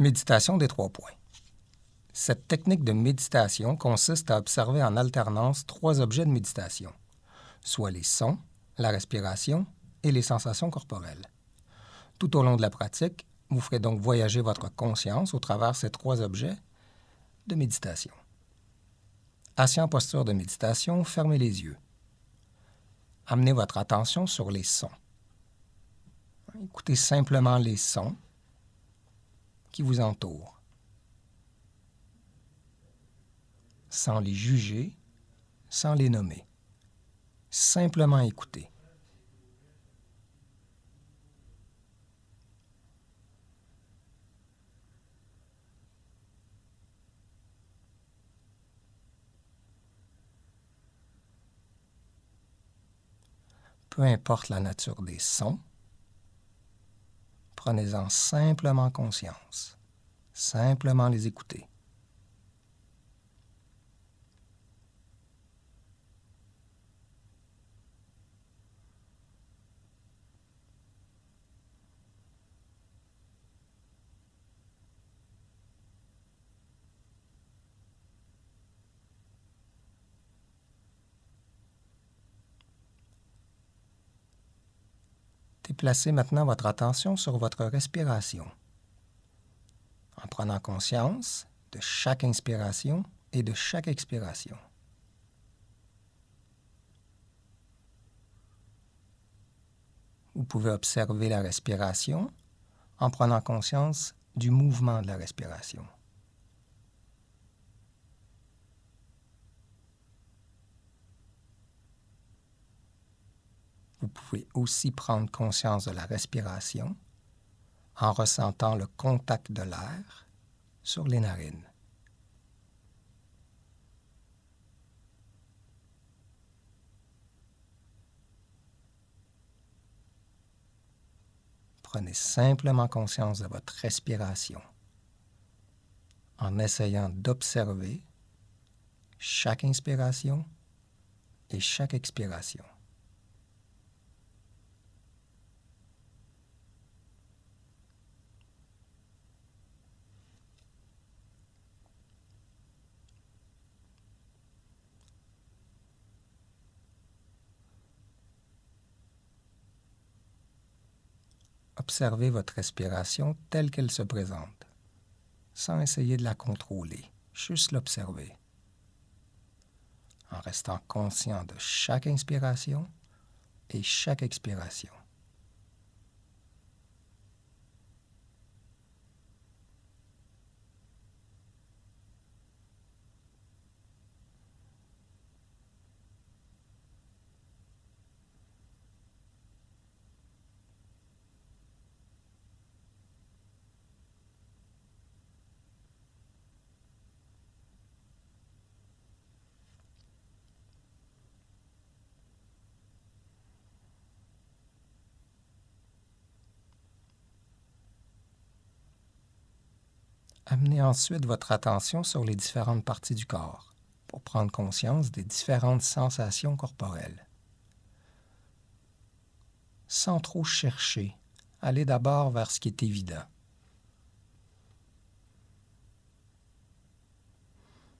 Méditation des trois points. Cette technique de méditation consiste à observer en alternance trois objets de méditation, soit les sons, la respiration et les sensations corporelles. Tout au long de la pratique, vous ferez donc voyager votre conscience au travers ces trois objets de méditation. Assis en posture de méditation, fermez les yeux. Amenez votre attention sur les sons. Écoutez simplement les sons qui vous entourent, sans les juger, sans les nommer. Simplement écouter. Peu importe la nature des sons, Prenez-en simplement conscience. Simplement les écouter. Déplacez maintenant votre attention sur votre respiration en prenant conscience de chaque inspiration et de chaque expiration. Vous pouvez observer la respiration en prenant conscience du mouvement de la respiration. Vous pouvez aussi prendre conscience de la respiration en ressentant le contact de l'air sur les narines. Prenez simplement conscience de votre respiration en essayant d'observer chaque inspiration et chaque expiration. Observez votre respiration telle qu'elle se présente, sans essayer de la contrôler, juste l'observer, en restant conscient de chaque inspiration et chaque expiration. Amenez ensuite votre attention sur les différentes parties du corps pour prendre conscience des différentes sensations corporelles. Sans trop chercher, allez d'abord vers ce qui est évident.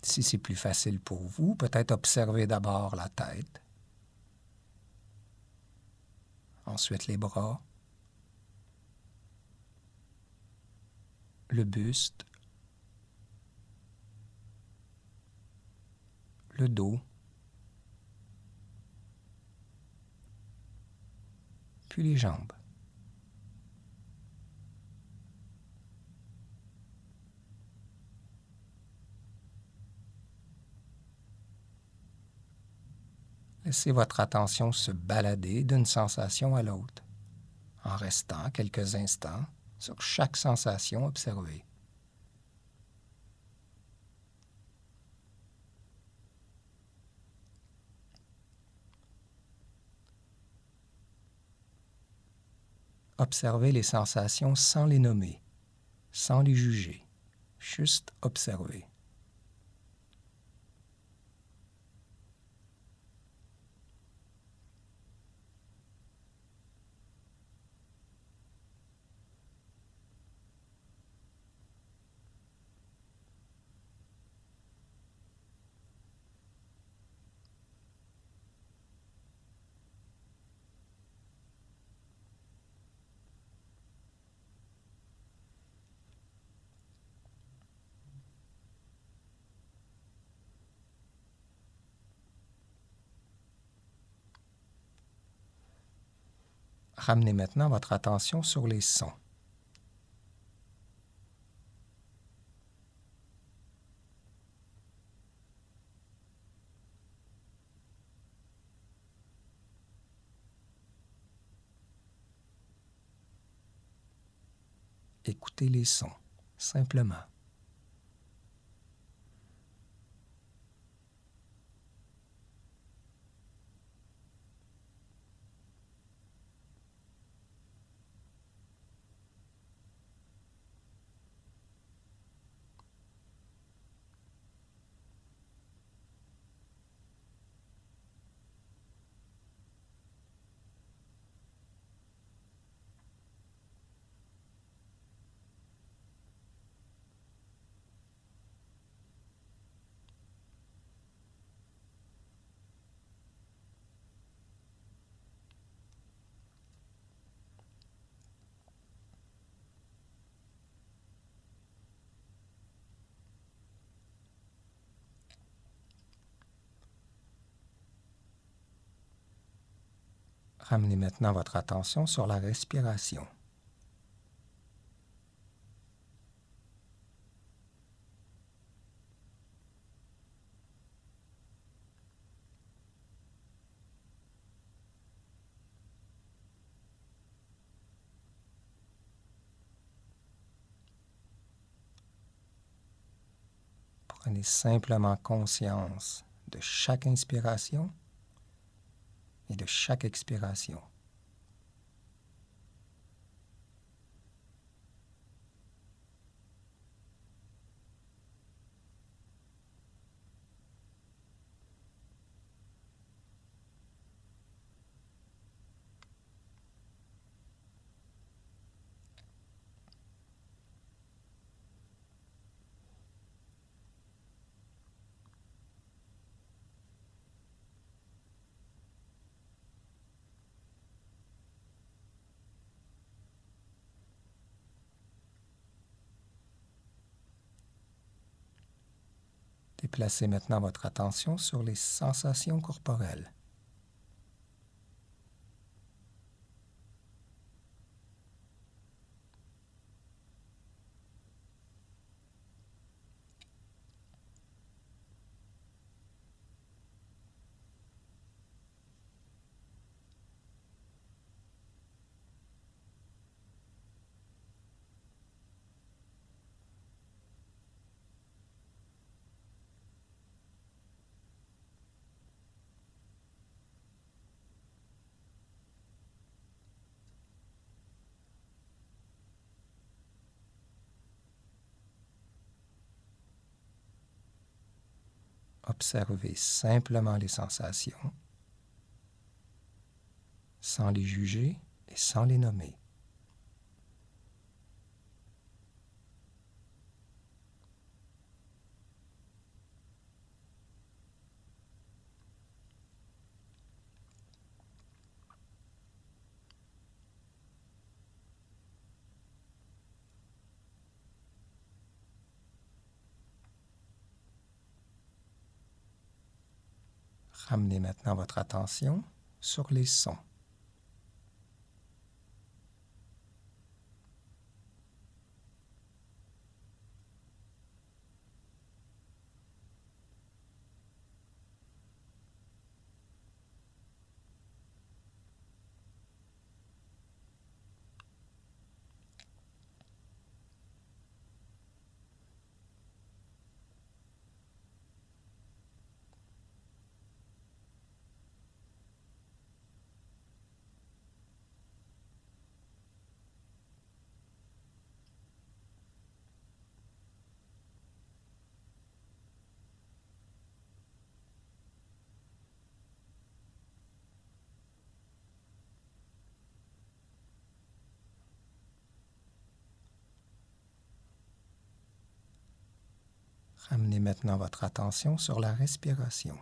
Si c'est plus facile pour vous, peut-être observez d'abord la tête, ensuite les bras, le buste, le dos, puis les jambes. Laissez votre attention se balader d'une sensation à l'autre, en restant quelques instants sur chaque sensation observée. Observez les sensations sans les nommer, sans les juger, juste observer. Ramenez maintenant votre attention sur les sons. Écoutez les sons, simplement. Ramenez maintenant votre attention sur la respiration. Prenez simplement conscience de chaque inspiration et de chaque expiration. Déplacez maintenant votre attention sur les sensations corporelles. Observez simplement les sensations, sans les juger et sans les nommer. Ramenez maintenant votre attention sur les sons. Ramenez maintenant votre attention sur la respiration.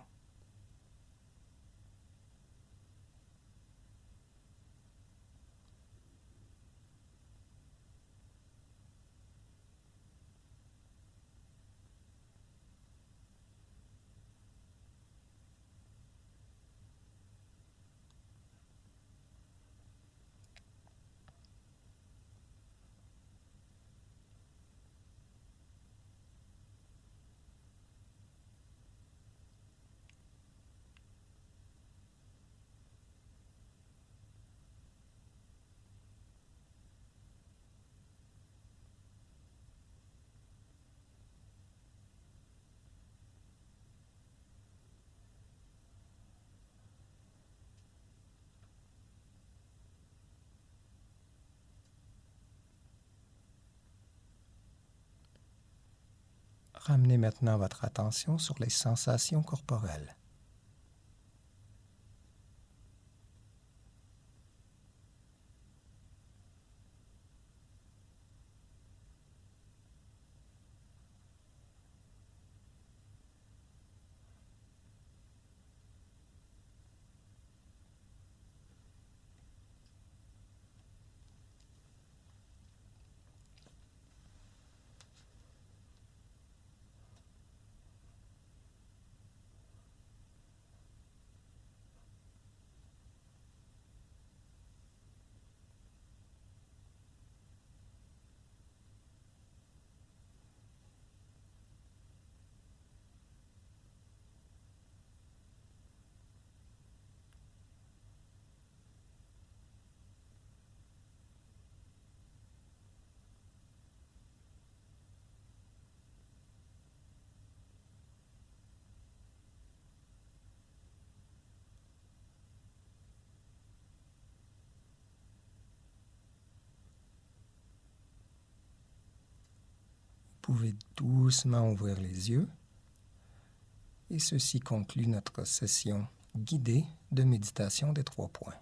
Ramenez maintenant votre attention sur les sensations corporelles. Pouvez doucement ouvrir les yeux. Et ceci conclut notre session guidée de méditation des trois points.